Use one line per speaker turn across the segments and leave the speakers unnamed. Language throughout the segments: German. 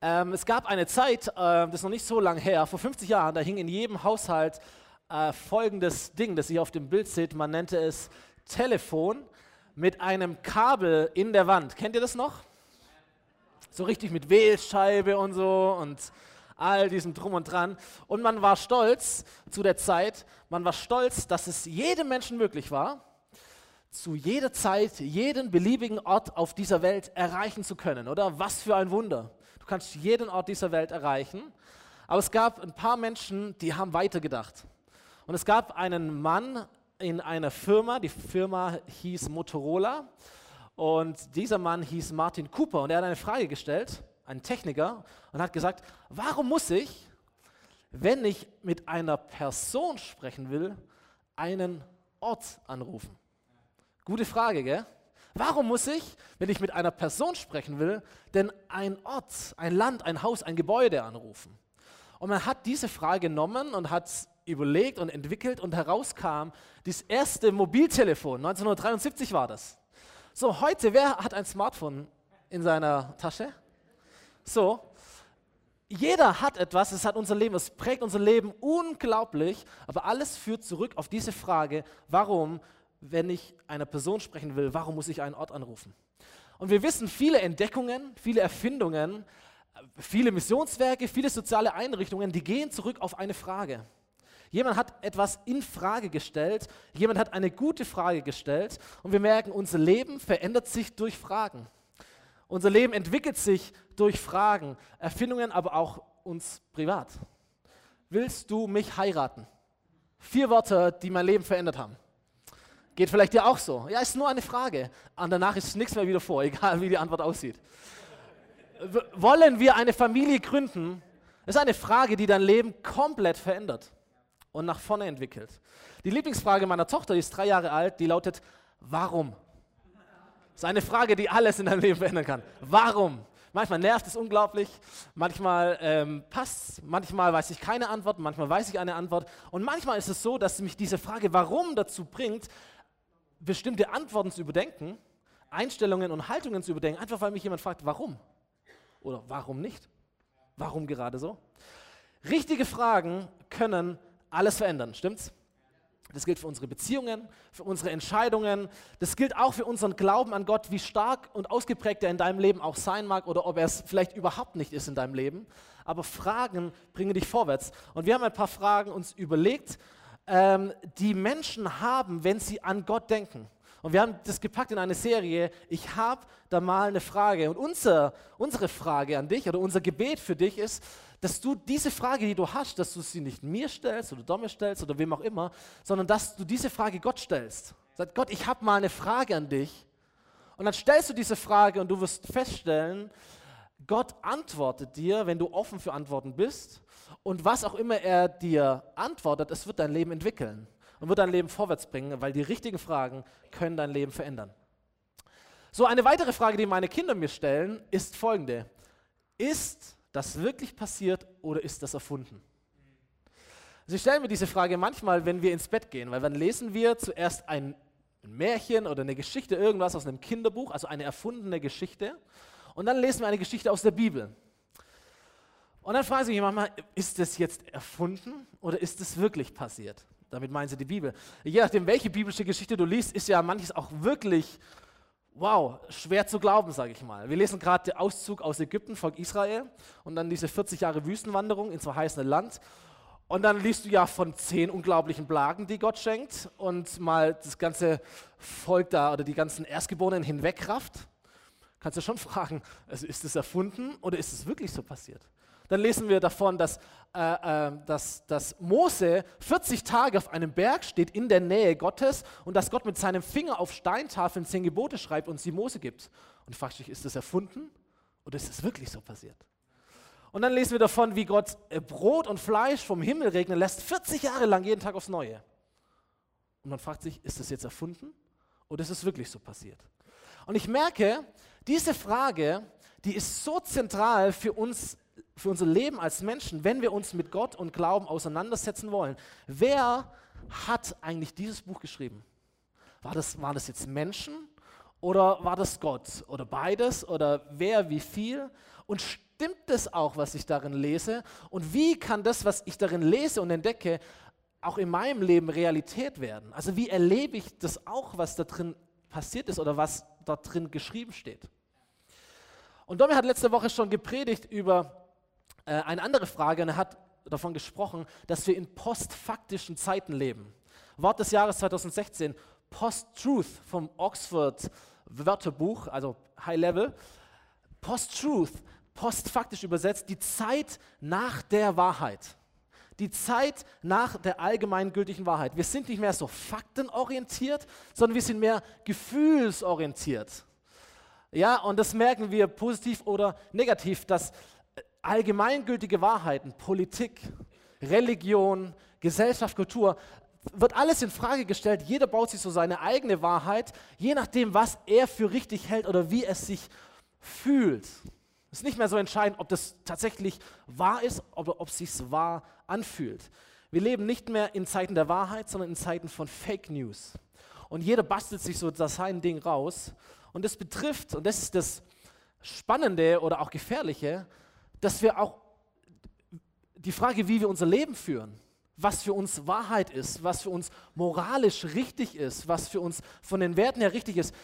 Ähm, es gab eine Zeit, äh, das ist noch nicht so lange her, vor 50 Jahren, da hing in jedem Haushalt äh, folgendes Ding, das ihr auf dem Bild seht. Man nannte es Telefon mit einem Kabel in der Wand. Kennt ihr das noch? So richtig mit Wählscheibe und so und all diesem Drum und Dran. Und man war stolz zu der Zeit, man war stolz, dass es jedem Menschen möglich war, zu jeder Zeit jeden beliebigen Ort auf dieser Welt erreichen zu können. Oder was für ein Wunder. Kannst jeden Ort dieser Welt erreichen. Aber es gab ein paar Menschen, die haben weitergedacht. Und es gab einen Mann in einer Firma, die Firma hieß Motorola. Und dieser Mann hieß Martin Cooper und er hat eine Frage gestellt, ein Techniker, und hat gesagt, warum muss ich, wenn ich mit einer Person sprechen will, einen Ort anrufen? Gute Frage, gell? Warum muss ich, wenn ich mit einer Person sprechen will, denn ein Ort, ein Land, ein Haus, ein Gebäude anrufen? Und man hat diese Frage genommen und hat überlegt und entwickelt und herauskam das erste Mobiltelefon. 1973 war das. So, heute, wer hat ein Smartphone in seiner Tasche? So, jeder hat etwas, es hat unser Leben, es prägt unser Leben unglaublich, aber alles führt zurück auf diese Frage, warum, wenn ich einer Person sprechen will, warum muss ich einen Ort anrufen? Und wir wissen, viele Entdeckungen, viele Erfindungen, viele Missionswerke, viele soziale Einrichtungen, die gehen zurück auf eine Frage. Jemand hat etwas in Frage gestellt, jemand hat eine gute Frage gestellt und wir merken, unser Leben verändert sich durch Fragen. Unser Leben entwickelt sich durch Fragen, Erfindungen, aber auch uns privat. Willst du mich heiraten? Vier Worte, die mein Leben verändert haben. Geht vielleicht dir auch so. Ja, ist nur eine Frage. Und danach ist nichts mehr wieder vor, egal wie die Antwort aussieht. Wollen wir eine Familie gründen? Das ist eine Frage, die dein Leben komplett verändert und nach vorne entwickelt. Die Lieblingsfrage meiner Tochter, die ist drei Jahre alt, die lautet, warum? Das ist eine Frage, die alles in deinem Leben verändern kann. Warum? Manchmal nervt es unglaublich, manchmal ähm, passt es, manchmal weiß ich keine Antwort, manchmal weiß ich eine Antwort. Und manchmal ist es so, dass mich diese Frage, warum, dazu bringt, bestimmte Antworten zu überdenken, Einstellungen und Haltungen zu überdenken, einfach weil mich jemand fragt, warum? Oder warum nicht? Warum gerade so? Richtige Fragen können alles verändern, stimmt's? Das gilt für unsere Beziehungen, für unsere Entscheidungen. Das gilt auch für unseren Glauben an Gott, wie stark und ausgeprägt er in deinem Leben auch sein mag oder ob er es vielleicht überhaupt nicht ist in deinem Leben. Aber Fragen bringen dich vorwärts. Und wir haben ein paar Fragen uns überlegt, ähm, die Menschen haben, wenn sie an Gott denken. Und wir haben das gepackt in eine Serie. Ich habe da mal eine Frage. Und unser, unsere Frage an dich oder unser Gebet für dich ist, dass du diese Frage, die du hast, dass du sie nicht mir stellst oder Domme stellst oder wem auch immer, sondern dass du diese Frage Gott stellst. Sag Gott, ich habe mal eine Frage an dich. Und dann stellst du diese Frage und du wirst feststellen, Gott antwortet dir, wenn du offen für Antworten bist. Und was auch immer er dir antwortet, es wird dein Leben entwickeln und wird dein Leben vorwärts bringen, weil die richtigen Fragen können dein Leben verändern. So, eine weitere Frage, die meine Kinder mir stellen, ist folgende. Ist das wirklich passiert oder ist das erfunden? Sie stellen mir diese Frage manchmal, wenn wir ins Bett gehen, weil dann lesen wir zuerst ein Märchen oder eine Geschichte, irgendwas aus einem Kinderbuch, also eine erfundene Geschichte, und dann lesen wir eine Geschichte aus der Bibel. Und dann fragen sie mich manchmal, ist das jetzt erfunden oder ist das wirklich passiert? Damit meinen sie die Bibel. Je nachdem, welche biblische Geschichte du liest, ist ja manches auch wirklich wow, schwer zu glauben, sage ich mal. Wir lesen gerade den Auszug aus Ägypten, Volk Israel, und dann diese 40 Jahre Wüstenwanderung ins verheißene Land. Und dann liest du ja von zehn unglaublichen Plagen, die Gott schenkt, und mal das ganze Volk da oder die ganzen Erstgeborenen hinwegrafft. Kannst du schon fragen, also ist es erfunden oder ist es wirklich so passiert? Dann lesen wir davon, dass, äh, äh, dass, dass Mose 40 Tage auf einem Berg steht in der Nähe Gottes und dass Gott mit seinem Finger auf Steintafeln zehn Gebote schreibt und sie Mose gibt. Und du fragst dich, ist das erfunden oder ist es wirklich so passiert? Und dann lesen wir davon, wie Gott äh, Brot und Fleisch vom Himmel regnen lässt, 40 Jahre lang, jeden Tag aufs Neue. Und man fragt sich, ist das jetzt erfunden oder ist es wirklich so passiert? Und ich merke, diese Frage, die ist so zentral für uns für unser Leben als Menschen, wenn wir uns mit Gott und Glauben auseinandersetzen wollen. Wer hat eigentlich dieses Buch geschrieben? War das, waren das jetzt Menschen oder war das Gott? Oder beides? Oder wer, wie viel? Und stimmt es auch, was ich darin lese? Und wie kann das, was ich darin lese und entdecke, auch in meinem Leben Realität werden? Also wie erlebe ich das auch, was da drin passiert ist oder was da drin geschrieben steht? Und Domi hat letzte Woche schon gepredigt über eine andere Frage und er hat davon gesprochen, dass wir in postfaktischen Zeiten leben. Wort des Jahres 2016, Post-Truth vom Oxford Wörterbuch, also High Level. Post-Truth, postfaktisch übersetzt, die Zeit nach der Wahrheit. Die Zeit nach der allgemeingültigen Wahrheit. Wir sind nicht mehr so faktenorientiert, sondern wir sind mehr gefühlsorientiert. Ja, und das merken wir positiv oder negativ, dass allgemeingültige Wahrheiten, Politik, Religion, Gesellschaft, Kultur, wird alles in Frage gestellt. Jeder baut sich so seine eigene Wahrheit, je nachdem, was er für richtig hält oder wie es sich fühlt. Es ist nicht mehr so entscheidend, ob das tatsächlich wahr ist oder ob es sich wahr anfühlt. Wir leben nicht mehr in Zeiten der Wahrheit, sondern in Zeiten von Fake News. Und jeder bastelt sich so das sein Ding raus. Und das betrifft, und das ist das Spannende oder auch Gefährliche, dass wir auch die Frage, wie wir unser Leben führen, was für uns Wahrheit ist, was für uns moralisch richtig ist, was für uns von den Werten her richtig ist,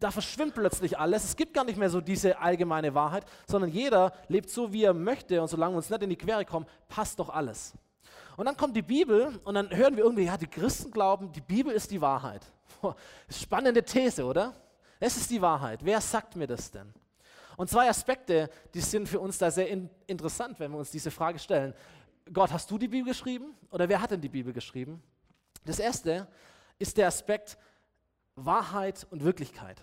da verschwimmt plötzlich alles. Es gibt gar nicht mehr so diese allgemeine Wahrheit, sondern jeder lebt so, wie er möchte und solange wir uns nicht in die Quere kommen, passt doch alles. Und dann kommt die Bibel und dann hören wir irgendwie, ja, die Christen glauben, die Bibel ist die Wahrheit. Spannende These, oder? Es ist die Wahrheit. Wer sagt mir das denn? Und zwei Aspekte, die sind für uns da sehr in interessant, wenn wir uns diese Frage stellen. Gott, hast du die Bibel geschrieben oder wer hat denn die Bibel geschrieben? Das erste ist der Aspekt Wahrheit und Wirklichkeit.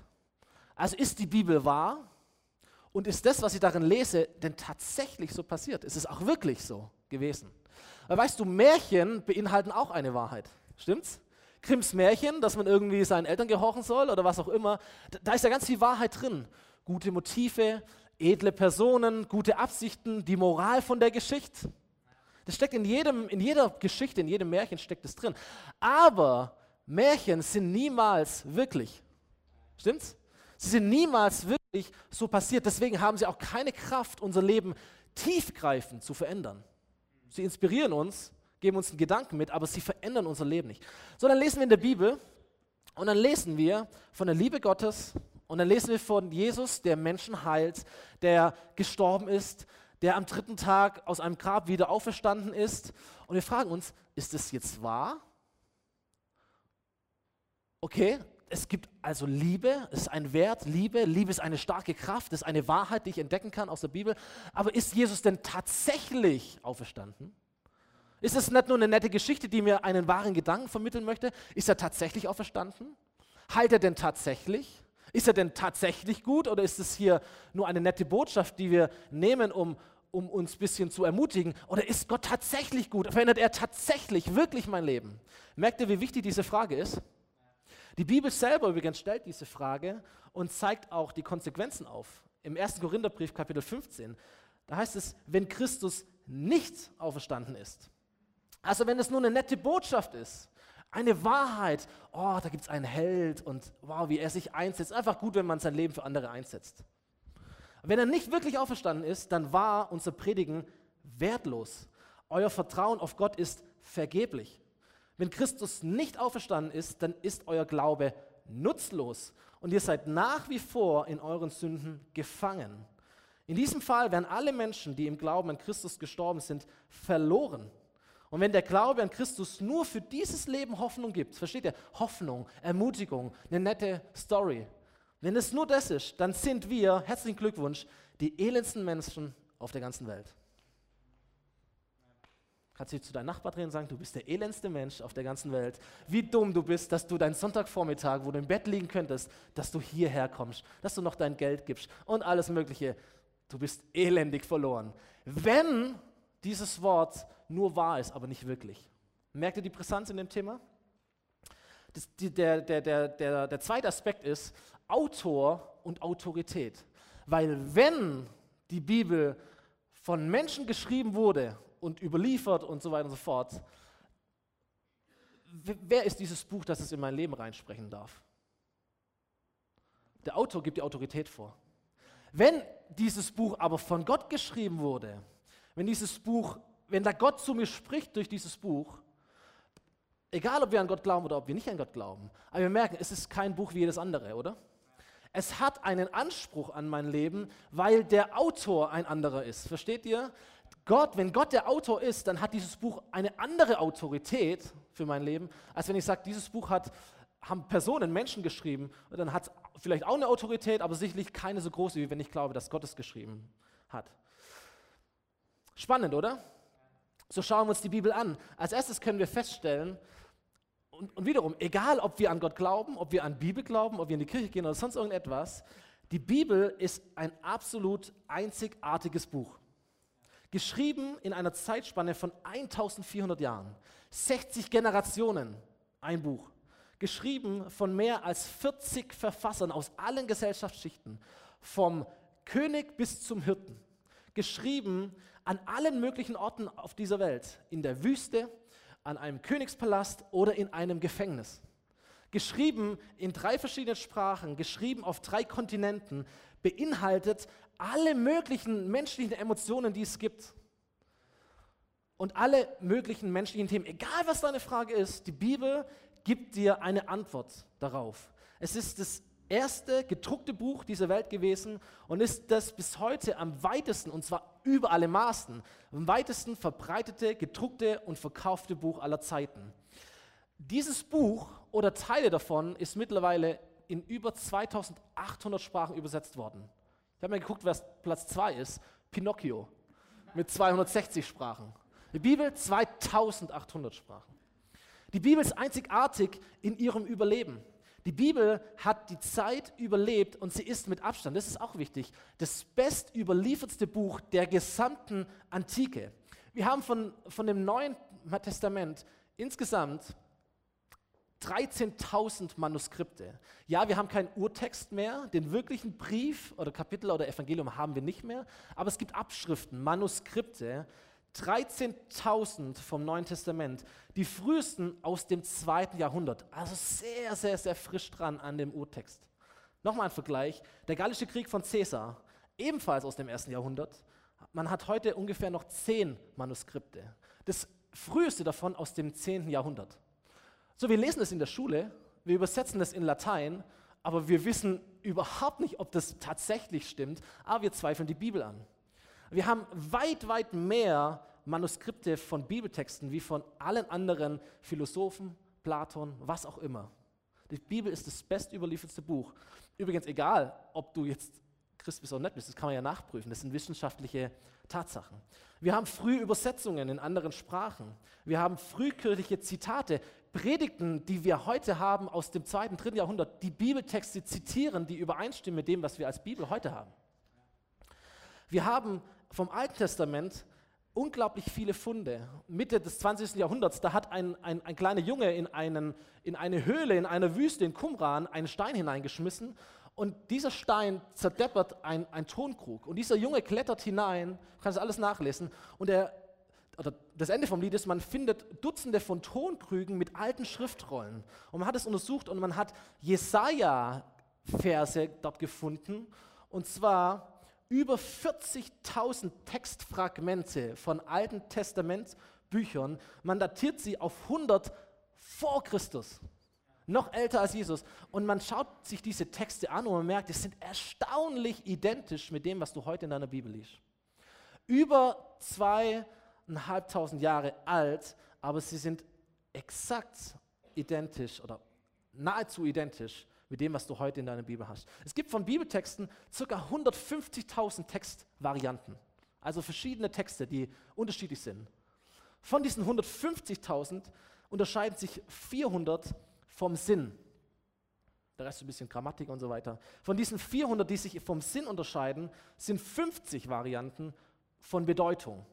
Also ist die Bibel wahr und ist das, was ich darin lese, denn tatsächlich so passiert? Ist es auch wirklich so gewesen? Weil weißt du, Märchen beinhalten auch eine Wahrheit. Stimmt's? Grimms Märchen, dass man irgendwie seinen Eltern gehorchen soll oder was auch immer, da ist ja ganz viel Wahrheit drin gute Motive, edle Personen, gute Absichten, die Moral von der Geschichte. Das steckt in, jedem, in jeder Geschichte, in jedem Märchen steckt es drin. Aber Märchen sind niemals wirklich. Stimmt's? Sie sind niemals wirklich so passiert. Deswegen haben sie auch keine Kraft, unser Leben tiefgreifend zu verändern. Sie inspirieren uns, geben uns einen Gedanken mit, aber sie verändern unser Leben nicht. So, dann lesen wir in der Bibel und dann lesen wir von der Liebe Gottes, und dann lesen wir von Jesus, der Menschen heilt, der gestorben ist, der am dritten Tag aus einem Grab wieder auferstanden ist. Und wir fragen uns, ist das jetzt wahr? Okay, es gibt also Liebe, es ist ein Wert, Liebe. Liebe ist eine starke Kraft, es ist eine Wahrheit, die ich entdecken kann aus der Bibel. Aber ist Jesus denn tatsächlich auferstanden? Ist es nicht nur eine nette Geschichte, die mir einen wahren Gedanken vermitteln möchte? Ist er tatsächlich auferstanden? Heilt er denn tatsächlich? Ist er denn tatsächlich gut oder ist es hier nur eine nette Botschaft, die wir nehmen, um, um uns ein bisschen zu ermutigen? Oder ist Gott tatsächlich gut? Verändert er tatsächlich, wirklich mein Leben? Merkt ihr, wie wichtig diese Frage ist? Die Bibel selber übrigens stellt diese Frage und zeigt auch die Konsequenzen auf. Im 1. Korintherbrief, Kapitel 15, da heißt es, wenn Christus nicht auferstanden ist, also wenn es nur eine nette Botschaft ist, eine Wahrheit. Oh, da gibt es einen Held und wow, wie er sich einsetzt. Einfach gut, wenn man sein Leben für andere einsetzt. Wenn er nicht wirklich auferstanden ist, dann war unser Predigen wertlos. Euer Vertrauen auf Gott ist vergeblich. Wenn Christus nicht auferstanden ist, dann ist euer Glaube nutzlos und ihr seid nach wie vor in euren Sünden gefangen. In diesem Fall werden alle Menschen, die im Glauben an Christus gestorben sind, verloren. Und wenn der Glaube an Christus nur für dieses Leben Hoffnung gibt, versteht ihr? Hoffnung, Ermutigung, eine nette Story. Wenn es nur das ist, dann sind wir, herzlichen Glückwunsch, die elendsten Menschen auf der ganzen Welt. Kannst du zu deinem Nachbar drehen und sagen, du bist der elendste Mensch auf der ganzen Welt. Wie dumm du bist, dass du deinen Sonntagvormittag, wo du im Bett liegen könntest, dass du hierher kommst, dass du noch dein Geld gibst und alles Mögliche. Du bist elendig verloren. Wenn dieses Wort nur wahr ist, aber nicht wirklich. Merkt ihr die Brisanz in dem Thema? Das, die, der, der, der, der, der zweite Aspekt ist Autor und Autorität. Weil wenn die Bibel von Menschen geschrieben wurde und überliefert und so weiter und so fort, wer ist dieses Buch, das es in mein Leben reinsprechen darf? Der Autor gibt die Autorität vor. Wenn dieses Buch aber von Gott geschrieben wurde, wenn dieses Buch, wenn da Gott zu mir spricht durch dieses Buch, egal ob wir an Gott glauben oder ob wir nicht an Gott glauben, aber wir merken, es ist kein Buch wie jedes andere, oder? Es hat einen Anspruch an mein Leben, weil der Autor ein anderer ist. Versteht ihr? Gott, wenn Gott der Autor ist, dann hat dieses Buch eine andere Autorität für mein Leben, als wenn ich sage, dieses Buch hat, haben Personen, Menschen geschrieben, und dann hat es vielleicht auch eine Autorität, aber sicherlich keine so große, wie wenn ich glaube, dass Gott es geschrieben hat. Spannend, oder? So schauen wir uns die Bibel an. Als erstes können wir feststellen, und, und wiederum, egal ob wir an Gott glauben, ob wir an Bibel glauben, ob wir in die Kirche gehen oder sonst irgendetwas, die Bibel ist ein absolut einzigartiges Buch. Geschrieben in einer Zeitspanne von 1400 Jahren, 60 Generationen, ein Buch. Geschrieben von mehr als 40 Verfassern aus allen Gesellschaftsschichten, vom König bis zum Hirten. Geschrieben an allen möglichen Orten auf dieser Welt, in der Wüste, an einem Königspalast oder in einem Gefängnis. Geschrieben in drei verschiedenen Sprachen, geschrieben auf drei Kontinenten, beinhaltet alle möglichen menschlichen Emotionen, die es gibt. Und alle möglichen menschlichen Themen, egal was deine Frage ist, die Bibel gibt dir eine Antwort darauf. Es ist das erste gedruckte Buch dieser Welt gewesen und ist das bis heute am weitesten, und zwar über alle Maßen, am weitesten verbreitete, gedruckte und verkaufte Buch aller Zeiten. Dieses Buch oder Teile davon ist mittlerweile in über 2800 Sprachen übersetzt worden. Ich habe mir geguckt, was Platz 2 ist. Pinocchio mit 260 Sprachen. Die Bibel 2800 Sprachen. Die Bibel ist einzigartig in ihrem Überleben. Die Bibel hat die Zeit überlebt und sie ist mit Abstand, das ist auch wichtig, das bestüberliefertste Buch der gesamten Antike. Wir haben von, von dem Neuen Testament insgesamt 13.000 Manuskripte. Ja, wir haben keinen Urtext mehr, den wirklichen Brief oder Kapitel oder Evangelium haben wir nicht mehr, aber es gibt Abschriften, Manuskripte, 13.000 vom Neuen Testament, die frühesten aus dem zweiten Jahrhundert, also sehr, sehr, sehr frisch dran an dem Urtext. Nochmal ein Vergleich, der Gallische Krieg von Caesar, ebenfalls aus dem ersten Jahrhundert. Man hat heute ungefähr noch zehn Manuskripte. Das früheste davon aus dem zehnten Jahrhundert. So, wir lesen es in der Schule, wir übersetzen es in Latein, aber wir wissen überhaupt nicht, ob das tatsächlich stimmt, aber wir zweifeln die Bibel an. Wir haben weit, weit mehr Manuskripte von Bibeltexten wie von allen anderen Philosophen, Platon, was auch immer. Die Bibel ist das bestüberliefertste Buch. Übrigens, egal, ob du jetzt Christ bist oder nicht bist, das kann man ja nachprüfen. Das sind wissenschaftliche Tatsachen. Wir haben frühe Übersetzungen in anderen Sprachen. Wir haben frühkirchliche Zitate, Predigten, die wir heute haben aus dem zweiten, dritten Jahrhundert, die Bibeltexte zitieren, die übereinstimmen mit dem, was wir als Bibel heute haben. Wir haben vom Alten Testament unglaublich viele Funde. Mitte des 20. Jahrhunderts, da hat ein, ein, ein kleiner Junge in, einen, in eine Höhle, in einer Wüste in Qumran einen Stein hineingeschmissen und dieser Stein zerdeppert ein, ein Tonkrug. Und dieser Junge klettert hinein, du kannst alles nachlesen, und er, das Ende vom Lied ist, man findet Dutzende von Tonkrügen mit alten Schriftrollen. Und man hat es untersucht und man hat Jesaja-Verse dort gefunden. Und zwar über 40.000 Textfragmente von Alten Testamentsbüchern. Man datiert sie auf 100 vor Christus. Noch älter als Jesus. Und man schaut sich diese Texte an und man merkt, die sind erstaunlich identisch mit dem, was du heute in deiner Bibel liest. Über zweieinhalbtausend Jahre alt, aber sie sind exakt identisch oder nahezu identisch mit dem, was du heute in deiner Bibel hast. Es gibt von Bibeltexten ca. 150.000 Textvarianten, also verschiedene Texte, die unterschiedlich sind. Von diesen 150.000 unterscheiden sich 400 vom Sinn. Der Rest ist ein bisschen Grammatik und so weiter. Von diesen 400, die sich vom Sinn unterscheiden, sind 50 Varianten von Bedeutung.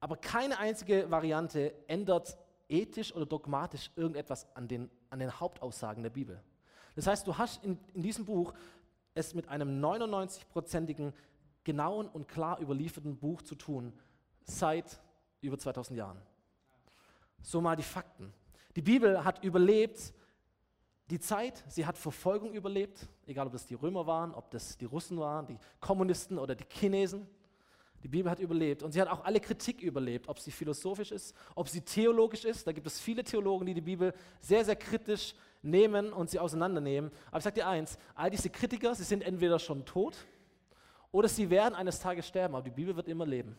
Aber keine einzige Variante ändert ethisch oder dogmatisch irgendetwas an den, an den Hauptaussagen der Bibel. Das heißt, du hast in, in diesem Buch es mit einem 99-prozentigen, genauen und klar überlieferten Buch zu tun, seit über 2000 Jahren. So mal die Fakten. Die Bibel hat überlebt die Zeit, sie hat Verfolgung überlebt, egal ob das die Römer waren, ob das die Russen waren, die Kommunisten oder die Chinesen. Die Bibel hat überlebt und sie hat auch alle Kritik überlebt, ob sie philosophisch ist, ob sie theologisch ist. Da gibt es viele Theologen, die die Bibel sehr, sehr kritisch nehmen und sie auseinandernehmen. Aber ich sage dir eins, all diese Kritiker, sie sind entweder schon tot oder sie werden eines Tages sterben, aber die Bibel wird immer leben.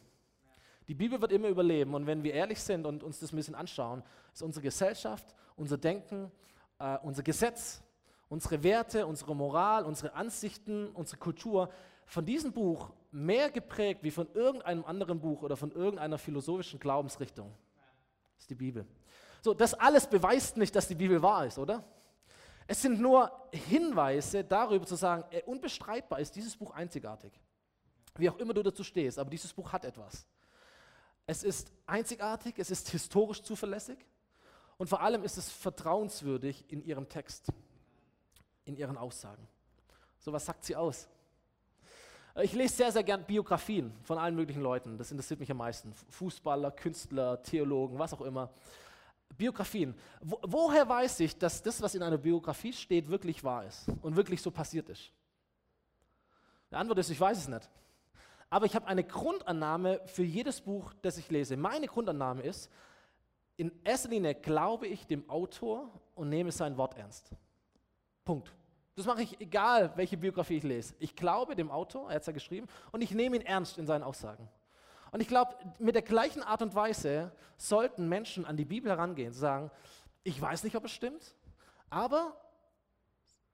Die Bibel wird immer überleben und wenn wir ehrlich sind und uns das ein bisschen anschauen, ist unsere Gesellschaft, unser Denken, äh, unser Gesetz, unsere Werte, unsere Moral, unsere Ansichten, unsere Kultur von diesem Buch mehr geprägt wie von irgendeinem anderen Buch oder von irgendeiner philosophischen Glaubensrichtung. Das ist die Bibel. So, das alles beweist nicht, dass die Bibel wahr ist, oder? Es sind nur Hinweise darüber zu sagen, äh, unbestreitbar ist dieses Buch einzigartig. Wie auch immer du dazu stehst, aber dieses Buch hat etwas. Es ist einzigartig, es ist historisch zuverlässig und vor allem ist es vertrauenswürdig in ihrem Text, in ihren Aussagen. So was sagt sie aus? Ich lese sehr, sehr gern Biografien von allen möglichen Leuten. Das interessiert mich am meisten. Fußballer, Künstler, Theologen, was auch immer. Biografien. Wo, woher weiß ich, dass das, was in einer Biografie steht, wirklich wahr ist und wirklich so passiert ist? Die Antwort ist, ich weiß es nicht. Aber ich habe eine Grundannahme für jedes Buch, das ich lese. Meine Grundannahme ist, in erster Linie glaube ich dem Autor und nehme sein Wort ernst. Punkt. Das mache ich egal, welche Biografie ich lese. Ich glaube dem Autor, er hat es ja geschrieben, und ich nehme ihn ernst in seinen Aussagen. Und ich glaube, mit der gleichen Art und Weise sollten Menschen an die Bibel herangehen, und sagen, ich weiß nicht, ob es stimmt, aber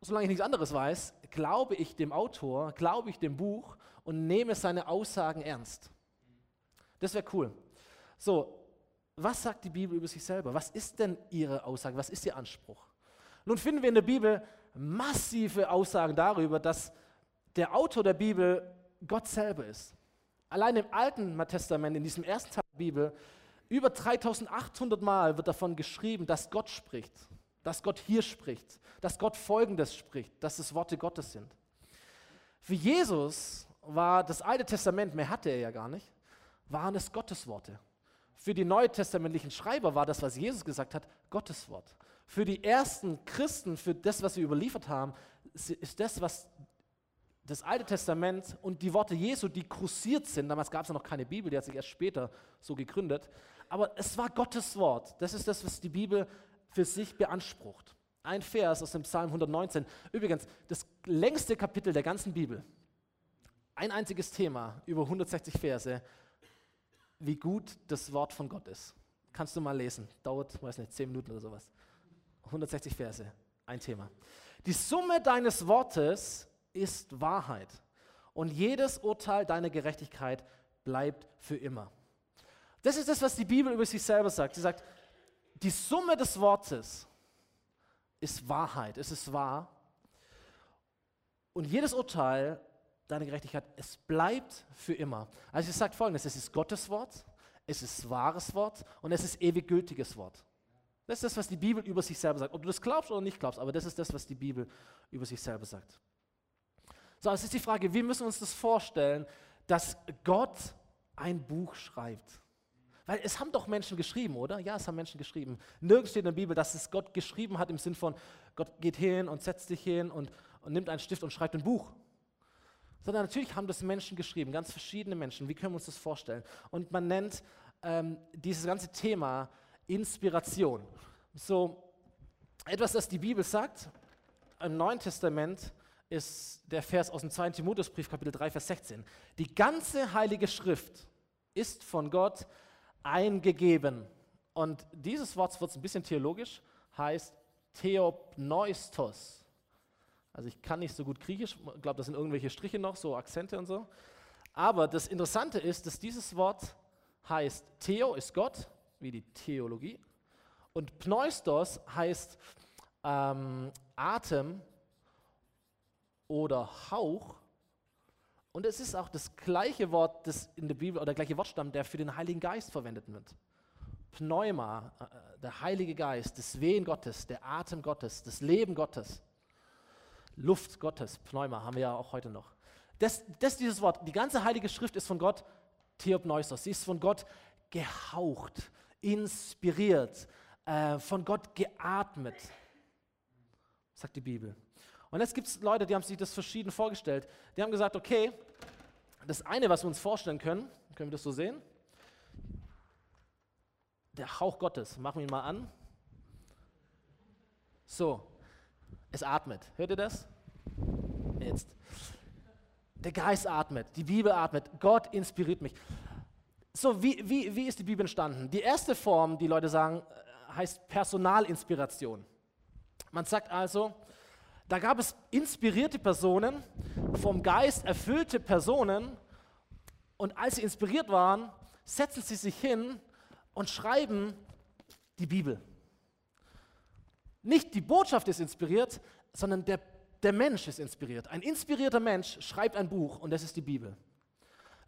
solange ich nichts anderes weiß, glaube ich dem Autor, glaube ich dem Buch und nehme seine Aussagen ernst. Das wäre cool. So, was sagt die Bibel über sich selber? Was ist denn ihre Aussage? Was ist ihr Anspruch? Nun finden wir in der Bibel massive Aussagen darüber, dass der Autor der Bibel Gott selber ist. Allein im Alten Testament, in diesem ersten Teil der Bibel, über 3800 Mal wird davon geschrieben, dass Gott spricht, dass Gott hier spricht, dass Gott Folgendes spricht, dass es Worte Gottes sind. Für Jesus war das Alte Testament, mehr hatte er ja gar nicht, waren es Gottes Worte. Für die neutestamentlichen Schreiber war das, was Jesus gesagt hat, Gottes Wort für die ersten Christen, für das, was sie überliefert haben, ist das, was das Alte Testament und die Worte Jesu, die kursiert sind, damals gab es ja noch keine Bibel, die hat sich erst später so gegründet, aber es war Gottes Wort. Das ist das, was die Bibel für sich beansprucht. Ein Vers aus dem Psalm 119. Übrigens, das längste Kapitel der ganzen Bibel. Ein einziges Thema, über 160 Verse, wie gut das Wort von Gott ist. Kannst du mal lesen. Dauert, weiß nicht, 10 Minuten oder sowas. 160 Verse, ein Thema. Die Summe deines Wortes ist Wahrheit und jedes Urteil deiner Gerechtigkeit bleibt für immer. Das ist das, was die Bibel über sich selber sagt. Sie sagt, die Summe des Wortes ist Wahrheit, es ist wahr. Und jedes Urteil deiner Gerechtigkeit, es bleibt für immer. Also sie sagt folgendes, es ist Gottes Wort, es ist wahres Wort und es ist ewig gültiges Wort. Das ist das, was die Bibel über sich selber sagt. Ob du das glaubst oder nicht glaubst, aber das ist das, was die Bibel über sich selber sagt. So, es ist die Frage, wie müssen wir uns das vorstellen, dass Gott ein Buch schreibt? Weil es haben doch Menschen geschrieben, oder? Ja, es haben Menschen geschrieben. Nirgends steht in der Bibel, dass es Gott geschrieben hat im Sinn von, Gott geht hin und setzt sich hin und, und nimmt einen Stift und schreibt ein Buch. Sondern natürlich haben das Menschen geschrieben, ganz verschiedene Menschen. Wie können wir uns das vorstellen? Und man nennt ähm, dieses ganze Thema Inspiration. So etwas, das die Bibel sagt, im Neuen Testament ist der Vers aus dem 2. Timotheusbrief, Kapitel 3, Vers 16. Die ganze Heilige Schrift ist von Gott eingegeben. Und dieses Wort wird ein bisschen theologisch, heißt Theopneustos. Also ich kann nicht so gut Griechisch, ich glaube, das sind irgendwelche Striche noch, so Akzente und so. Aber das Interessante ist, dass dieses Wort heißt, Theo ist Gott wie die Theologie. Und Pneustos heißt ähm, Atem oder Hauch. Und es ist auch das gleiche Wort, das in der Bibel, oder der gleiche Wortstamm, der für den Heiligen Geist verwendet wird. Pneuma, äh, der Heilige Geist, das Wehen Gottes, der Atem Gottes, das Leben Gottes, Luft Gottes, Pneuma haben wir ja auch heute noch. Das, das dieses Wort, die ganze Heilige Schrift ist von Gott Theopneustos, sie ist von Gott gehaucht inspiriert, äh, von Gott geatmet. sagt die Bibel. Und jetzt gibt es Leute, die haben sich das verschieden vorgestellt. Die haben gesagt, okay, das eine, was wir uns vorstellen können, können wir das so sehen? Der Hauch Gottes, machen wir ihn mal an. So, es atmet. Hört ihr das? Jetzt. Der Geist atmet, die Bibel atmet, Gott inspiriert mich. So, wie, wie, wie ist die Bibel entstanden? Die erste Form, die Leute sagen, äh, heißt Personalinspiration. Man sagt also, da gab es inspirierte Personen, vom Geist erfüllte Personen, und als sie inspiriert waren, setzen sie sich hin und schreiben die Bibel. Nicht die Botschaft ist inspiriert, sondern der, der Mensch ist inspiriert. Ein inspirierter Mensch schreibt ein Buch und das ist die Bibel.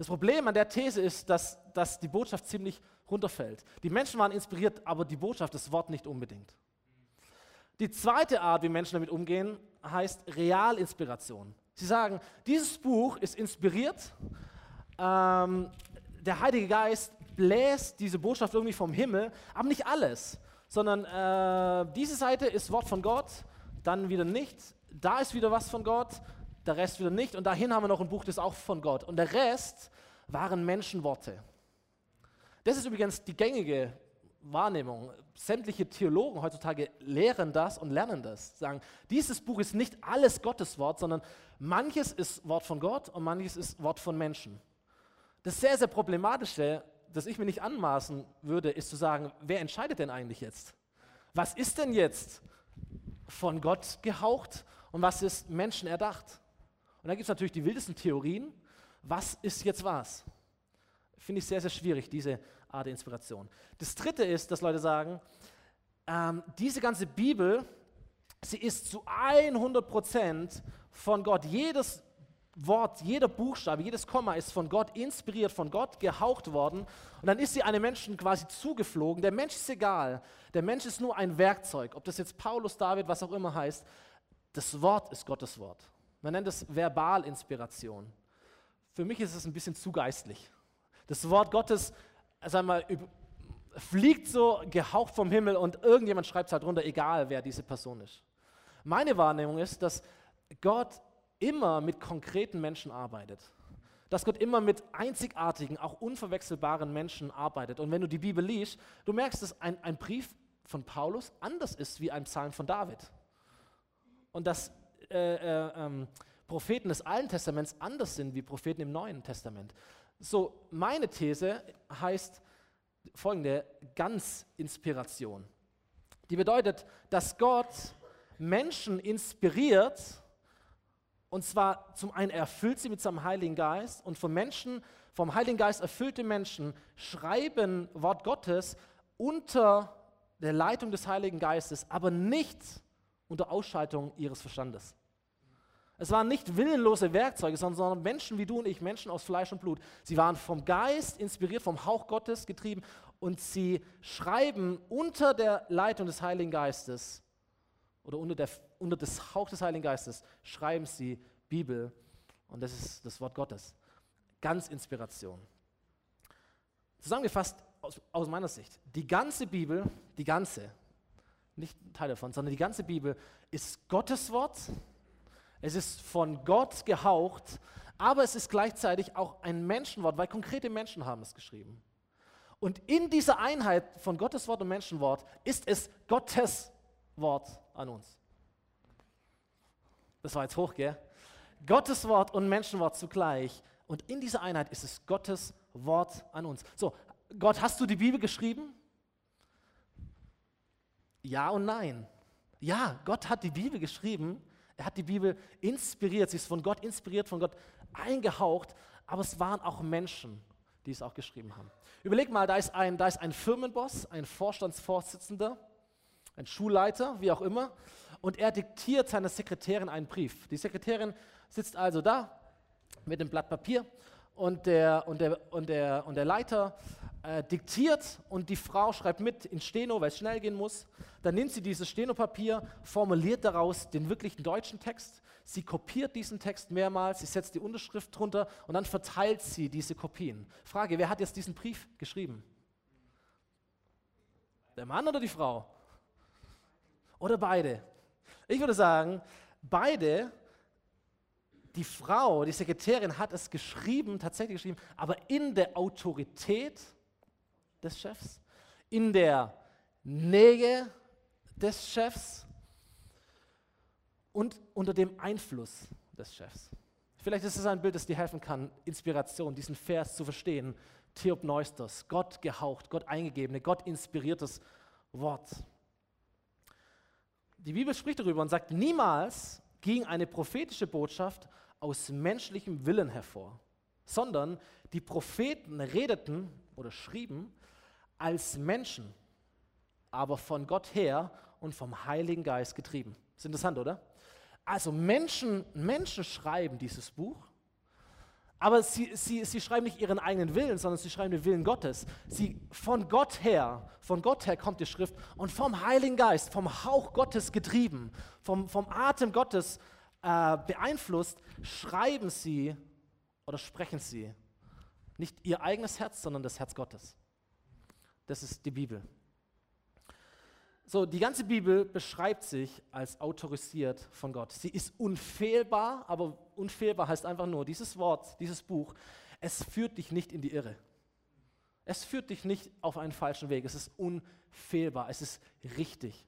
Das Problem an der These ist, dass, dass die Botschaft ziemlich runterfällt. Die Menschen waren inspiriert, aber die Botschaft, das Wort nicht unbedingt. Die zweite Art, wie Menschen damit umgehen, heißt Realinspiration. Sie sagen, dieses Buch ist inspiriert, ähm, der Heilige Geist bläst diese Botschaft irgendwie vom Himmel, aber nicht alles, sondern äh, diese Seite ist Wort von Gott, dann wieder nicht, da ist wieder was von Gott, der Rest wieder nicht und dahin haben wir noch ein Buch, das ist auch von Gott und der Rest waren Menschenworte. Das ist übrigens die gängige Wahrnehmung. Sämtliche Theologen heutzutage lehren das und lernen das. Sagen, dieses Buch ist nicht alles Gottes Wort, sondern manches ist Wort von Gott und manches ist Wort von Menschen. Das sehr, sehr Problematische, das ich mir nicht anmaßen würde, ist zu sagen, wer entscheidet denn eigentlich jetzt? Was ist denn jetzt von Gott gehaucht und was ist Menschen erdacht? Und da gibt es natürlich die wildesten Theorien. Was ist jetzt was? Finde ich sehr, sehr schwierig, diese Art der Inspiration. Das dritte ist, dass Leute sagen, ähm, diese ganze Bibel, sie ist zu 100% von Gott. Jedes Wort, jeder Buchstabe, jedes Komma ist von Gott inspiriert, von Gott gehaucht worden. Und dann ist sie einem Menschen quasi zugeflogen. Der Mensch ist egal. Der Mensch ist nur ein Werkzeug. Ob das jetzt Paulus, David, was auch immer heißt. Das Wort ist Gottes Wort. Man nennt es Verbalinspiration. Für mich ist es ein bisschen zu geistlich. Das Wort Gottes sag mal, fliegt so gehaucht vom Himmel und irgendjemand schreibt es halt runter, egal wer diese Person ist. Meine Wahrnehmung ist, dass Gott immer mit konkreten Menschen arbeitet. Dass Gott immer mit einzigartigen, auch unverwechselbaren Menschen arbeitet. Und wenn du die Bibel liest, du merkst, dass ein, ein Brief von Paulus anders ist wie ein Psalm von David. Und dass äh, äh, ähm, Propheten des Alten Testaments anders sind wie Propheten im Neuen Testament. So, meine These heißt folgende Ganzinspiration. Die bedeutet, dass Gott Menschen inspiriert, und zwar zum einen erfüllt sie mit seinem Heiligen Geist und von Menschen, vom Heiligen Geist erfüllte Menschen schreiben Wort Gottes unter der Leitung des Heiligen Geistes, aber nicht unter Ausschaltung ihres Verstandes. Es waren nicht willenlose Werkzeuge, sondern Menschen wie du und ich, Menschen aus Fleisch und Blut. Sie waren vom Geist inspiriert, vom Hauch Gottes getrieben und sie schreiben unter der Leitung des Heiligen Geistes oder unter, der, unter das Hauch des Heiligen Geistes schreiben sie Bibel und das ist das Wort Gottes. Ganz Inspiration. Zusammengefasst aus, aus meiner Sicht, die ganze Bibel, die ganze, nicht ein Teil davon, sondern die ganze Bibel ist Gottes Wort es ist von Gott gehaucht, aber es ist gleichzeitig auch ein Menschenwort, weil konkrete Menschen haben es geschrieben. Und in dieser Einheit von Gottes Wort und Menschenwort ist es Gottes Wort an uns. Das war jetzt hoch, gell? Gottes Wort und Menschenwort zugleich. Und in dieser Einheit ist es Gottes Wort an uns. So, Gott, hast du die Bibel geschrieben? Ja und nein. Ja, Gott hat die Bibel geschrieben, er hat die Bibel inspiriert, sie ist von Gott inspiriert, von Gott eingehaucht, aber es waren auch Menschen, die es auch geschrieben haben. Überleg mal, da ist ein, da ist ein Firmenboss, ein Vorstandsvorsitzender, ein Schulleiter, wie auch immer, und er diktiert seiner Sekretärin einen Brief. Die Sekretärin sitzt also da mit einem Blatt Papier und der, und der, und der, und der Leiter äh, diktiert und die Frau schreibt mit in Steno, weil es schnell gehen muss. Dann nimmt sie dieses Stenopapier, formuliert daraus den wirklichen deutschen Text. Sie kopiert diesen Text mehrmals, sie setzt die Unterschrift drunter und dann verteilt sie diese Kopien. Frage, wer hat jetzt diesen Brief geschrieben? Der Mann oder die Frau? Oder beide? Ich würde sagen, beide, die Frau, die Sekretärin hat es geschrieben, tatsächlich geschrieben, aber in der Autorität des Chefs, in der Nähe des Chefs und unter dem Einfluss des Chefs. Vielleicht ist es ein Bild, das dir helfen kann, Inspiration, diesen Vers zu verstehen. Theopneustos, Gott gehaucht, Gott eingegebene, Gott inspiriertes Wort. Die Bibel spricht darüber und sagt, niemals ging eine prophetische Botschaft aus menschlichem Willen hervor, sondern die Propheten redeten oder schrieben als Menschen, aber von Gott her und vom Heiligen Geist getrieben. ist interessant, oder? Also Menschen, Menschen schreiben dieses Buch, aber sie, sie, sie schreiben nicht ihren eigenen Willen, sondern sie schreiben den Willen Gottes. Sie, von Gott her, von Gott her kommt die Schrift und vom Heiligen Geist, vom Hauch Gottes getrieben, vom, vom Atem Gottes äh, beeinflusst, schreiben sie oder sprechen sie nicht ihr eigenes Herz, sondern das Herz Gottes. Das ist die Bibel. So, die ganze Bibel beschreibt sich als autorisiert von Gott. Sie ist unfehlbar, aber unfehlbar heißt einfach nur, dieses Wort, dieses Buch, es führt dich nicht in die Irre. Es führt dich nicht auf einen falschen Weg. Es ist unfehlbar. Es ist richtig.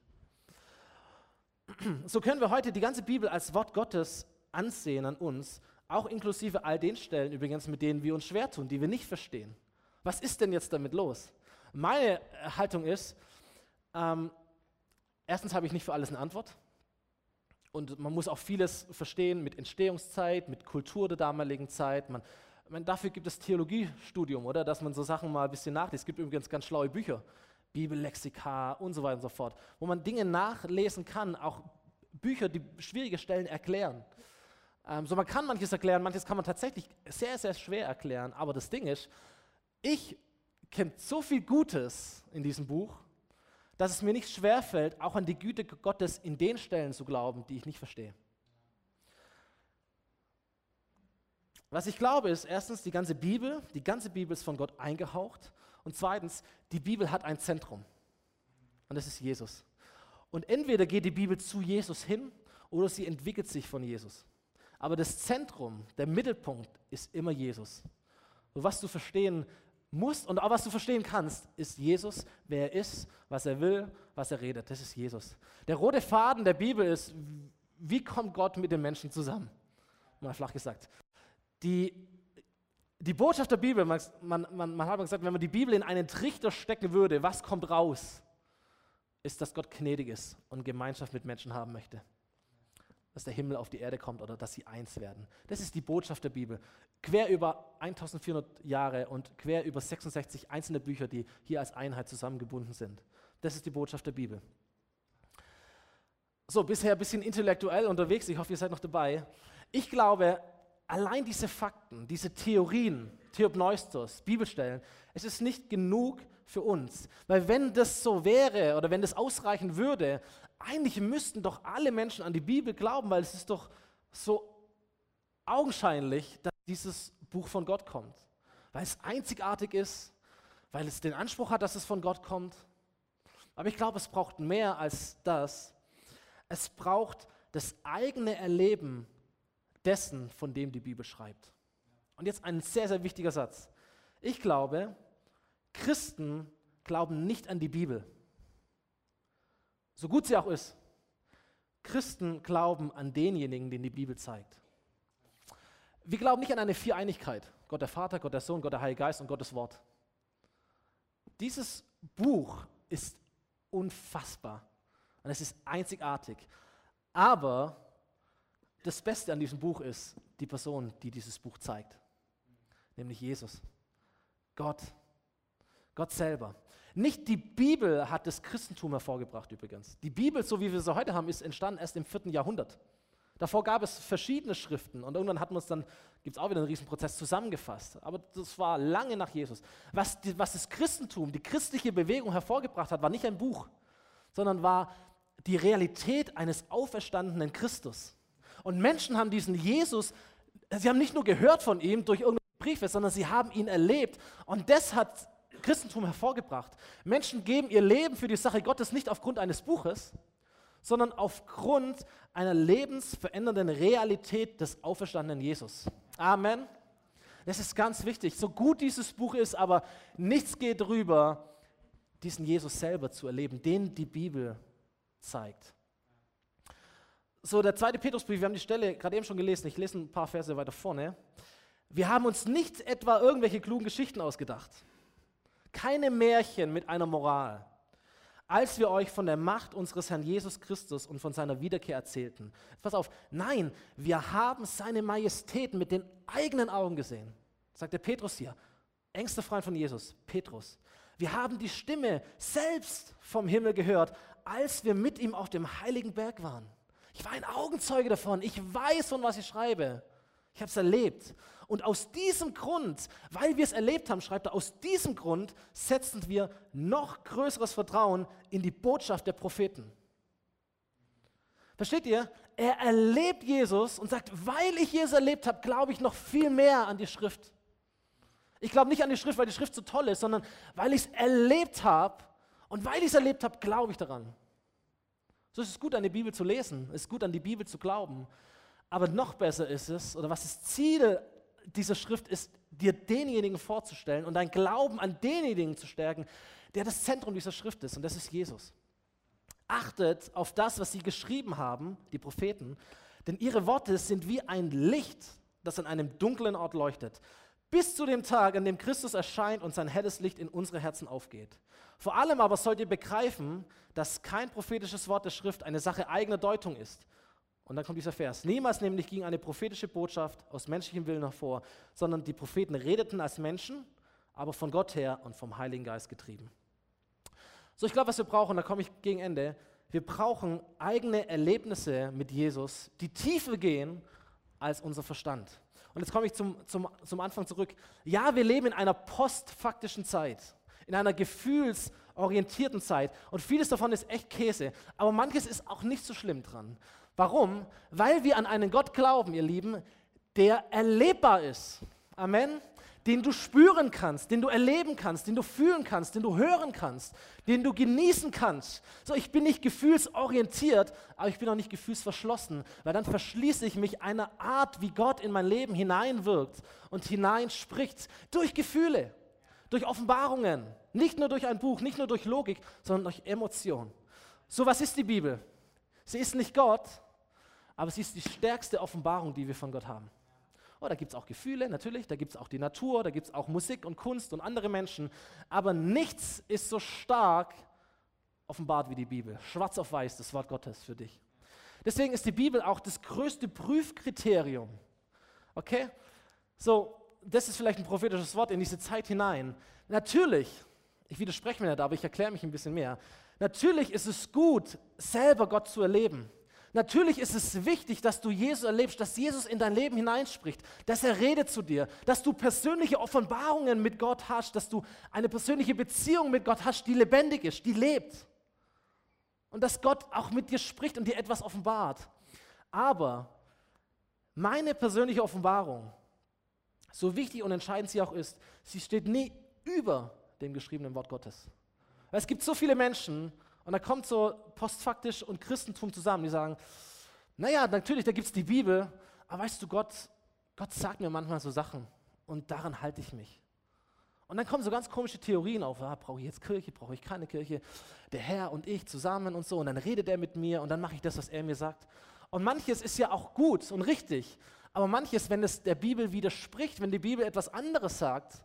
So können wir heute die ganze Bibel als Wort Gottes ansehen an uns, auch inklusive all den Stellen übrigens, mit denen wir uns schwer tun, die wir nicht verstehen. Was ist denn jetzt damit los? Meine Haltung ist, ähm, erstens habe ich nicht für alles eine Antwort. Und man muss auch vieles verstehen mit Entstehungszeit, mit Kultur der damaligen Zeit. Man, man, dafür gibt es Theologiestudium, oder? Dass man so Sachen mal ein bisschen nachliest. Es gibt übrigens ganz schlaue Bücher, Bibellexika und so weiter und so fort, wo man Dinge nachlesen kann, auch Bücher, die schwierige Stellen erklären. Ähm, so man kann manches erklären, manches kann man tatsächlich sehr, sehr schwer erklären. Aber das Ding ist, ich kenne so viel Gutes in diesem Buch, dass es mir nicht schwerfällt, auch an die Güte Gottes in den Stellen zu glauben, die ich nicht verstehe. Was ich glaube ist, erstens, die ganze Bibel, die ganze Bibel ist von Gott eingehaucht. Und zweitens, die Bibel hat ein Zentrum. Und das ist Jesus. Und entweder geht die Bibel zu Jesus hin oder sie entwickelt sich von Jesus. Aber das Zentrum, der Mittelpunkt ist immer Jesus. Was du verstehen musst und auch was du verstehen kannst, ist Jesus, wer er ist, was er will, was er redet. Das ist Jesus. Der rote Faden der Bibel ist, wie kommt Gott mit den Menschen zusammen? Mal flach gesagt. Die, die Botschaft der Bibel, man, man, man, hat gesagt, wenn man die Bibel in einen Trichter stecken würde, was kommt raus? Ist, dass Gott gnädig ist und Gemeinschaft mit Menschen haben möchte dass der Himmel auf die Erde kommt oder dass sie eins werden. Das ist die Botschaft der Bibel. Quer über 1400 Jahre und quer über 66 einzelne Bücher, die hier als Einheit zusammengebunden sind. Das ist die Botschaft der Bibel. So, bisher ein bisschen intellektuell unterwegs. Ich hoffe, ihr seid noch dabei. Ich glaube, allein diese Fakten, diese Theorien, Theopneustos, Bibelstellen, es ist nicht genug für uns. Weil wenn das so wäre oder wenn das ausreichen würde, eigentlich müssten doch alle Menschen an die Bibel glauben, weil es ist doch so augenscheinlich, dass dieses Buch von Gott kommt. Weil es einzigartig ist, weil es den Anspruch hat, dass es von Gott kommt. Aber ich glaube, es braucht mehr als das. Es braucht das eigene Erleben dessen, von dem die Bibel schreibt. Und jetzt ein sehr, sehr wichtiger Satz. Ich glaube, Christen glauben nicht an die Bibel so gut sie auch ist. Christen glauben an denjenigen, den die Bibel zeigt. Wir glauben nicht an eine Viereinigkeit. Gott der Vater, Gott der Sohn, Gott der Heilige Geist und Gottes Wort. Dieses Buch ist unfassbar und es ist einzigartig. Aber das Beste an diesem Buch ist die Person, die dieses Buch zeigt, nämlich Jesus. Gott. Gott selber. Nicht die Bibel hat das Christentum hervorgebracht übrigens. Die Bibel, so wie wir sie heute haben, ist entstanden erst im vierten Jahrhundert. Davor gab es verschiedene Schriften und irgendwann hat man es dann, gibt es auch wieder einen Riesenprozess, zusammengefasst. Aber das war lange nach Jesus. Was, die, was das Christentum, die christliche Bewegung hervorgebracht hat, war nicht ein Buch, sondern war die Realität eines auferstandenen Christus. Und Menschen haben diesen Jesus, sie haben nicht nur gehört von ihm durch irgendwelche Briefe, sondern sie haben ihn erlebt. Und das hat Christentum hervorgebracht. Menschen geben ihr Leben für die Sache Gottes nicht aufgrund eines Buches, sondern aufgrund einer lebensverändernden Realität des auferstandenen Jesus. Amen. Das ist ganz wichtig. So gut dieses Buch ist, aber nichts geht drüber, diesen Jesus selber zu erleben, den die Bibel zeigt. So, der zweite Petrusbrief, wir haben die Stelle gerade eben schon gelesen, ich lese ein paar Verse weiter vorne. Wir haben uns nicht etwa irgendwelche klugen Geschichten ausgedacht. Keine Märchen mit einer Moral als wir euch von der Macht unseres Herrn Jesus Christus und von seiner Wiederkehr erzählten. Pass auf, nein, wir haben seine Majestät mit den eigenen Augen gesehen, sagt der Petrus hier, engster Freund von Jesus, Petrus. Wir haben die Stimme selbst vom Himmel gehört, als wir mit ihm auf dem heiligen Berg waren. Ich war ein Augenzeuge davon. Ich weiß, von was ich schreibe. Ich habe es erlebt. Und aus diesem Grund, weil wir es erlebt haben, schreibt er, aus diesem Grund setzen wir noch größeres Vertrauen in die Botschaft der Propheten. Versteht ihr? Er erlebt Jesus und sagt, weil ich Jesus erlebt habe, glaube ich noch viel mehr an die Schrift. Ich glaube nicht an die Schrift, weil die Schrift so toll ist, sondern weil ich es erlebt habe und weil ich es erlebt habe, glaube ich daran. So ist es gut, an die Bibel zu lesen, es ist gut, an die Bibel zu glauben. Aber noch besser ist es, oder was das Ziel dieser Schrift ist, dir denjenigen vorzustellen und dein Glauben an denjenigen zu stärken, der das Zentrum dieser Schrift ist, und das ist Jesus. Achtet auf das, was sie geschrieben haben, die Propheten, denn ihre Worte sind wie ein Licht, das an einem dunklen Ort leuchtet, bis zu dem Tag, an dem Christus erscheint und sein helles Licht in unsere Herzen aufgeht. Vor allem aber sollt ihr begreifen, dass kein prophetisches Wort der Schrift eine Sache eigener Deutung ist, und dann kommt dieser Vers. Niemals nämlich ging eine prophetische Botschaft aus menschlichem Willen hervor, sondern die Propheten redeten als Menschen, aber von Gott her und vom Heiligen Geist getrieben. So, ich glaube, was wir brauchen, da komme ich gegen Ende, wir brauchen eigene Erlebnisse mit Jesus, die tiefer gehen als unser Verstand. Und jetzt komme ich zum, zum, zum Anfang zurück. Ja, wir leben in einer postfaktischen Zeit, in einer gefühlsorientierten Zeit. Und vieles davon ist echt Käse. Aber manches ist auch nicht so schlimm dran. Warum? Weil wir an einen Gott glauben, ihr Lieben, der erlebbar ist. Amen. Den du spüren kannst, den du erleben kannst, den du fühlen kannst, den du hören kannst, den du genießen kannst. So, ich bin nicht gefühlsorientiert, aber ich bin auch nicht gefühlsverschlossen, weil dann verschließe ich mich einer Art, wie Gott in mein Leben hineinwirkt und hineinspricht, durch Gefühle, durch Offenbarungen, nicht nur durch ein Buch, nicht nur durch Logik, sondern durch Emotion. So, was ist die Bibel? Sie ist nicht Gott, aber sie ist die stärkste Offenbarung, die wir von Gott haben. Oh, da gibt es auch Gefühle, natürlich, da gibt es auch die Natur, da gibt es auch Musik und Kunst und andere Menschen, aber nichts ist so stark offenbart wie die Bibel. Schwarz auf weiß, das Wort Gottes für dich. Deswegen ist die Bibel auch das größte Prüfkriterium. Okay? So, das ist vielleicht ein prophetisches Wort in diese Zeit hinein. Natürlich, ich widerspreche mir nicht, aber ich erkläre mich ein bisschen mehr. Natürlich ist es gut, selber Gott zu erleben. Natürlich ist es wichtig, dass du Jesus erlebst, dass Jesus in dein Leben hineinspricht, dass er redet zu dir, dass du persönliche Offenbarungen mit Gott hast, dass du eine persönliche Beziehung mit Gott hast, die lebendig ist, die lebt. Und dass Gott auch mit dir spricht und dir etwas offenbart. Aber meine persönliche Offenbarung, so wichtig und entscheidend sie auch ist, sie steht nie über dem geschriebenen Wort Gottes. Es gibt so viele Menschen, und da kommt so postfaktisch und Christentum zusammen, die sagen, naja, natürlich, da gibt es die Bibel, aber weißt du, Gott, Gott sagt mir manchmal so Sachen und daran halte ich mich. Und dann kommen so ganz komische Theorien auf, ah, brauche ich jetzt Kirche, brauche ich keine Kirche, der Herr und ich zusammen und so, und dann redet er mit mir und dann mache ich das, was er mir sagt. Und manches ist ja auch gut und richtig, aber manches, wenn es der Bibel widerspricht, wenn die Bibel etwas anderes sagt,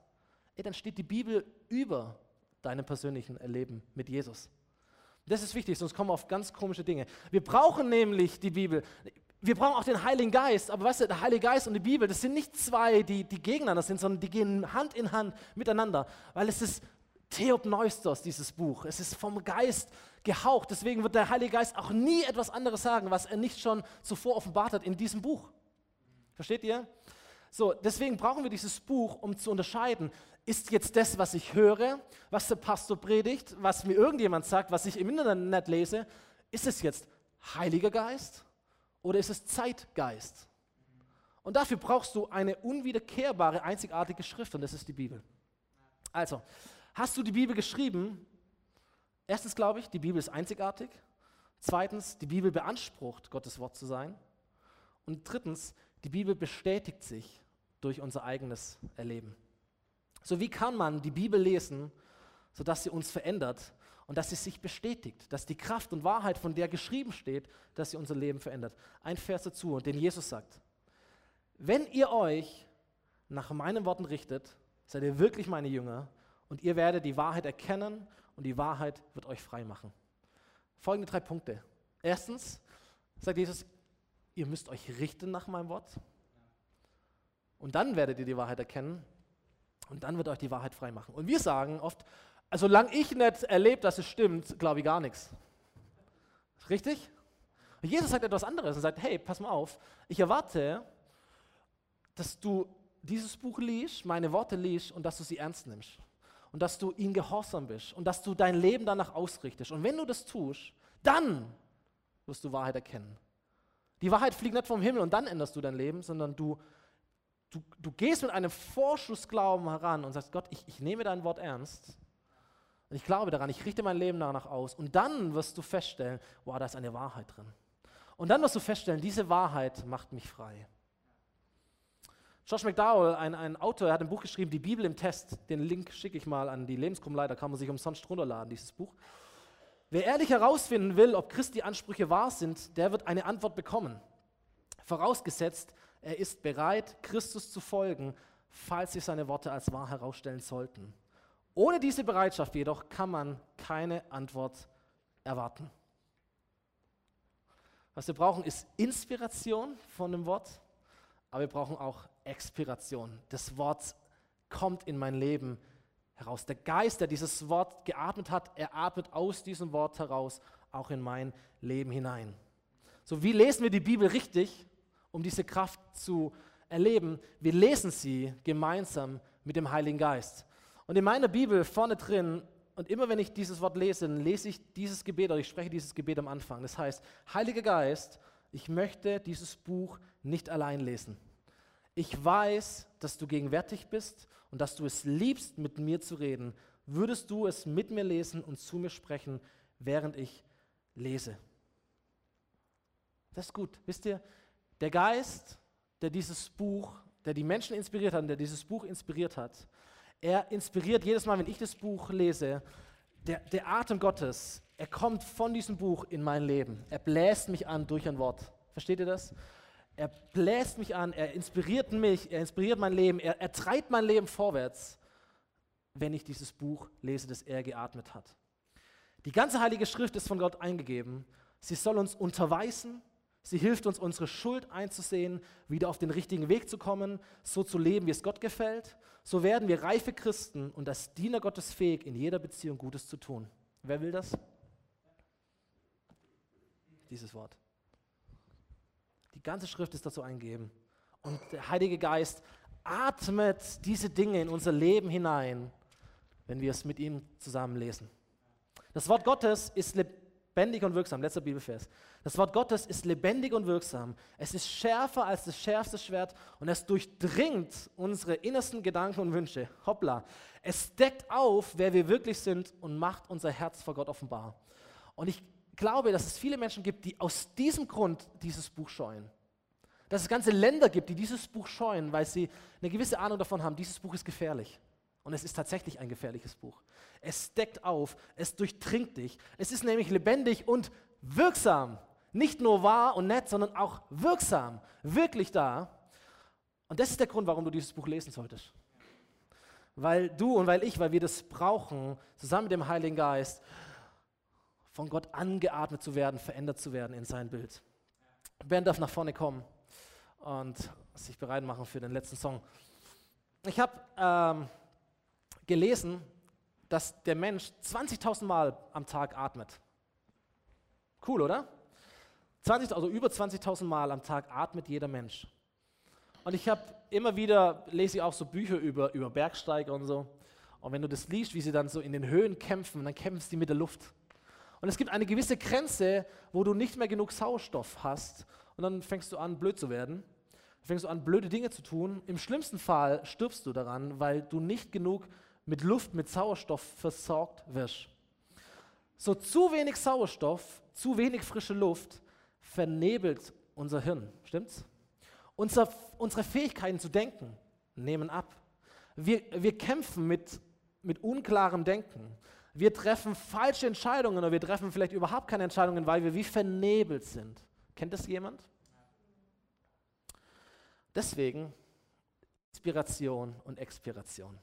ey, dann steht die Bibel über deinem persönlichen Erleben mit Jesus. Das ist wichtig, sonst kommen wir auf ganz komische Dinge. Wir brauchen nämlich die Bibel. Wir brauchen auch den Heiligen Geist, aber weißt du, der Heilige Geist und die Bibel, das sind nicht zwei, die, die gegeneinander sind, sondern die gehen Hand in Hand miteinander, weil es ist Theopneustos, dieses Buch. Es ist vom Geist gehaucht. Deswegen wird der Heilige Geist auch nie etwas anderes sagen, was er nicht schon zuvor offenbart hat in diesem Buch. Versteht ihr? So, deswegen brauchen wir dieses Buch, um zu unterscheiden, ist jetzt das, was ich höre, was der Pastor predigt, was mir irgendjemand sagt, was ich im Internet lese, ist es jetzt Heiliger Geist oder ist es Zeitgeist? Und dafür brauchst du eine unwiederkehrbare, einzigartige Schrift und das ist die Bibel. Also, hast du die Bibel geschrieben? Erstens glaube ich, die Bibel ist einzigartig. Zweitens, die Bibel beansprucht, Gottes Wort zu sein. Und drittens, die Bibel bestätigt sich durch unser eigenes Erleben. So wie kann man die Bibel lesen, sodass sie uns verändert und dass sie sich bestätigt, dass die Kraft und Wahrheit, von der geschrieben steht, dass sie unser Leben verändert. Ein Vers dazu, den Jesus sagt. Wenn ihr euch nach meinen Worten richtet, seid ihr wirklich meine Jünger und ihr werdet die Wahrheit erkennen und die Wahrheit wird euch frei machen. Folgende drei Punkte. Erstens sagt Jesus, ihr müsst euch richten nach meinem Wort. Und dann werdet ihr die Wahrheit erkennen und dann wird euch die Wahrheit frei machen. Und wir sagen oft, also solange ich nicht erlebe, dass es stimmt, glaube ich gar nichts. Richtig? Und Jesus sagt etwas anderes und sagt, hey, pass mal auf, ich erwarte, dass du dieses Buch liest, meine Worte liest und dass du sie ernst nimmst. Und dass du ihnen gehorsam bist und dass du dein Leben danach ausrichtest. Und wenn du das tust, dann wirst du Wahrheit erkennen. Die Wahrheit fliegt nicht vom Himmel und dann änderst du dein Leben, sondern du, du, du gehst mit einem Vorschussglauben heran und sagst, Gott, ich, ich nehme dein Wort ernst. Und ich glaube daran, ich richte mein Leben danach aus. Und dann wirst du feststellen, wow, da ist eine Wahrheit drin. Und dann wirst du feststellen, diese Wahrheit macht mich frei. Josh McDowell, ein, ein Autor, hat ein Buch geschrieben, Die Bibel im Test. Den Link schicke ich mal an die Lebensgrundleiter, kann man sich umsonst runterladen, dieses Buch. Wer ehrlich herausfinden will, ob Christi Ansprüche wahr sind, der wird eine Antwort bekommen. Vorausgesetzt, er ist bereit, Christus zu folgen, falls sich seine Worte als wahr herausstellen sollten. Ohne diese Bereitschaft jedoch kann man keine Antwort erwarten. Was wir brauchen, ist Inspiration von dem Wort, aber wir brauchen auch Expiration. Das Wort kommt in mein Leben heraus. Der Geist, der dieses Wort geatmet hat, er atmet aus diesem Wort heraus auch in mein Leben hinein. So, wie lesen wir die Bibel richtig, um diese Kraft zu erleben? Wir lesen sie gemeinsam mit dem Heiligen Geist. Und in meiner Bibel vorne drin, und immer wenn ich dieses Wort lese, dann lese ich dieses Gebet oder ich spreche dieses Gebet am Anfang. Das heißt, Heiliger Geist, ich möchte dieses Buch nicht allein lesen. Ich weiß, dass du gegenwärtig bist und dass du es liebst, mit mir zu reden. Würdest du es mit mir lesen und zu mir sprechen, während ich lese? Das ist gut. Wisst ihr, der Geist, der dieses Buch, der die Menschen inspiriert hat, der dieses Buch inspiriert hat, er inspiriert jedes Mal, wenn ich das Buch lese, der, der Atem Gottes, er kommt von diesem Buch in mein Leben. Er bläst mich an durch ein Wort. Versteht ihr das? Er bläst mich an, er inspiriert mich, er inspiriert mein Leben, er, er treibt mein Leben vorwärts, wenn ich dieses Buch lese, das er geatmet hat. Die ganze Heilige Schrift ist von Gott eingegeben. Sie soll uns unterweisen, sie hilft uns, unsere Schuld einzusehen, wieder auf den richtigen Weg zu kommen, so zu leben, wie es Gott gefällt. So werden wir reife Christen und als Diener Gottes fähig, in jeder Beziehung Gutes zu tun. Wer will das? Dieses Wort. Die ganze Schrift ist dazu eingegeben. Und der Heilige Geist atmet diese Dinge in unser Leben hinein, wenn wir es mit ihm zusammen lesen. Das Wort Gottes ist lebendig und wirksam. Letzter Bibelvers. Das Wort Gottes ist lebendig und wirksam. Es ist schärfer als das schärfste Schwert und es durchdringt unsere innersten Gedanken und Wünsche. Hoppla. Es deckt auf, wer wir wirklich sind und macht unser Herz vor Gott offenbar. Und ich glaube, dass es viele Menschen gibt, die aus diesem Grund dieses Buch scheuen. Dass es ganze Länder gibt, die dieses Buch scheuen, weil sie eine gewisse Ahnung davon haben, dieses Buch ist gefährlich. Und es ist tatsächlich ein gefährliches Buch. Es deckt auf, es durchdringt dich. Es ist nämlich lebendig und wirksam. Nicht nur wahr und nett, sondern auch wirksam. Wirklich da. Und das ist der Grund, warum du dieses Buch lesen solltest. Weil du und weil ich, weil wir das brauchen, zusammen mit dem Heiligen Geist, von Gott angeatmet zu werden, verändert zu werden in sein Bild. Ben darf nach vorne kommen und sich bereit machen für den letzten Song. Ich habe ähm, gelesen, dass der Mensch 20.000 Mal am Tag atmet. Cool, oder? 20, also über 20.000 Mal am Tag atmet jeder Mensch. Und ich habe immer wieder, lese ich auch so Bücher über, über Bergsteiger und so. Und wenn du das liest, wie sie dann so in den Höhen kämpfen, dann kämpfen sie mit der Luft. Und es gibt eine gewisse Grenze, wo du nicht mehr genug Sauerstoff hast und dann fängst du an, blöd zu werden. Fängst du an, blöde Dinge zu tun. Im schlimmsten Fall stirbst du daran, weil du nicht genug mit Luft, mit Sauerstoff versorgt wirst. So zu wenig Sauerstoff, zu wenig frische Luft vernebelt unser Hirn, stimmt's? Unser, unsere Fähigkeiten zu denken nehmen ab. Wir, wir kämpfen mit, mit unklarem Denken. Wir treffen falsche Entscheidungen oder wir treffen vielleicht überhaupt keine Entscheidungen, weil wir wie vernebelt sind. Kennt das jemand? Deswegen Inspiration und Expiration.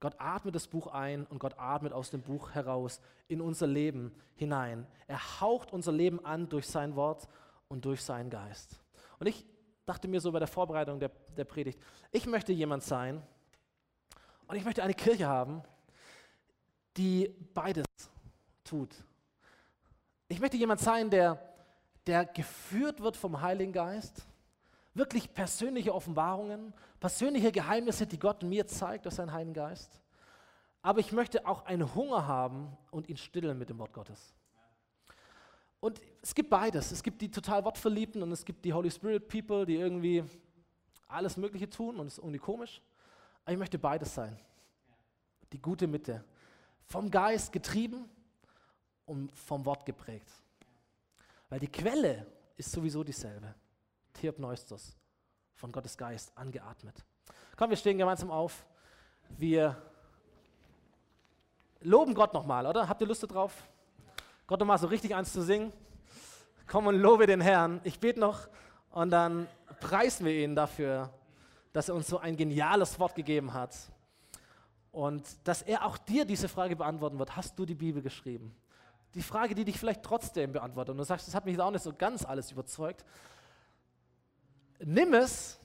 Gott atmet das Buch ein und Gott atmet aus dem Buch heraus in unser Leben hinein. Er haucht unser Leben an durch sein Wort und durch seinen Geist. Und ich dachte mir so bei der Vorbereitung der, der Predigt, ich möchte jemand sein und ich möchte eine Kirche haben, die beides tut. Ich möchte jemand sein, der, der geführt wird vom Heiligen Geist, wirklich persönliche Offenbarungen, persönliche Geheimnisse, die Gott mir zeigt durch seinen Heiligen Geist. Aber ich möchte auch einen Hunger haben und ihn stillen mit dem Wort Gottes. Und es gibt beides. Es gibt die total Wortverliebten und es gibt die Holy Spirit People, die irgendwie alles Mögliche tun und es ist irgendwie komisch. Aber ich möchte beides sein. Die gute Mitte. Vom Geist getrieben und vom Wort geprägt. Weil die Quelle ist sowieso dieselbe. Theopneustos, von Gottes Geist angeatmet. Komm, wir stehen gemeinsam auf. Wir loben Gott nochmal, oder? Habt ihr Lust darauf? Gott nochmal so richtig eins zu singen? Komm und lobe den Herrn. Ich bete noch und dann preisen wir ihn dafür, dass er uns so ein geniales Wort gegeben hat. Und dass er auch dir diese Frage beantworten wird. Hast du die Bibel geschrieben? Die Frage, die dich vielleicht trotzdem beantwortet. Und du sagst, das hat mich auch nicht so ganz alles überzeugt. Nimm es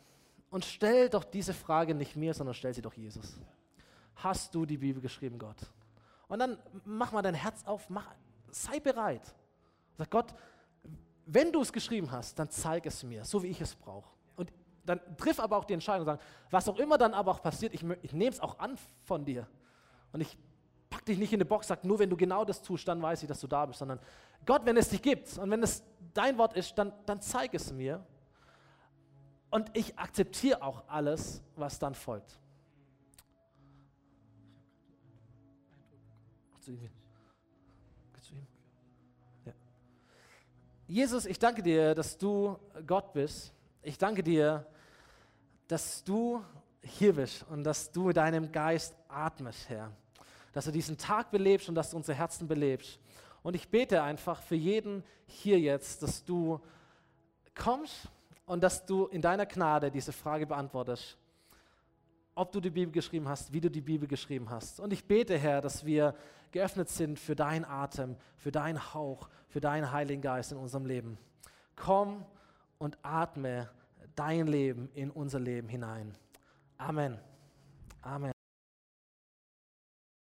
und stell doch diese Frage nicht mir, sondern stell sie doch Jesus. Hast du die Bibel geschrieben, Gott? Und dann mach mal dein Herz auf, mach, sei bereit. Sag Gott, wenn du es geschrieben hast, dann zeig es mir, so wie ich es brauche. Und dann triff aber auch die Entscheidung und sag, was auch immer dann aber auch passiert, ich, ich nehme es auch an von dir. Und ich pack dich nicht in eine Box, sag nur, wenn du genau das tust, dann weiß ich, dass du da bist, sondern Gott, wenn es dich gibt und wenn es dein Wort ist, dann, dann zeig es mir und ich akzeptiere auch alles, was dann folgt. Jesus, ich danke dir, dass du Gott bist. Ich danke dir, dass du hier bist und dass du mit deinem Geist atmest, Herr. Dass du diesen Tag belebst und dass du unsere Herzen belebst. Und ich bete einfach für jeden hier jetzt, dass du kommst und dass du in deiner Gnade diese Frage beantwortest, ob du die Bibel geschrieben hast, wie du die Bibel geschrieben hast. Und ich bete, Herr, dass wir geöffnet sind für deinen Atem, für deinen Hauch, für deinen Heiligen Geist in unserem Leben. Komm und atme dein Leben in unser Leben hinein. Amen. Amen.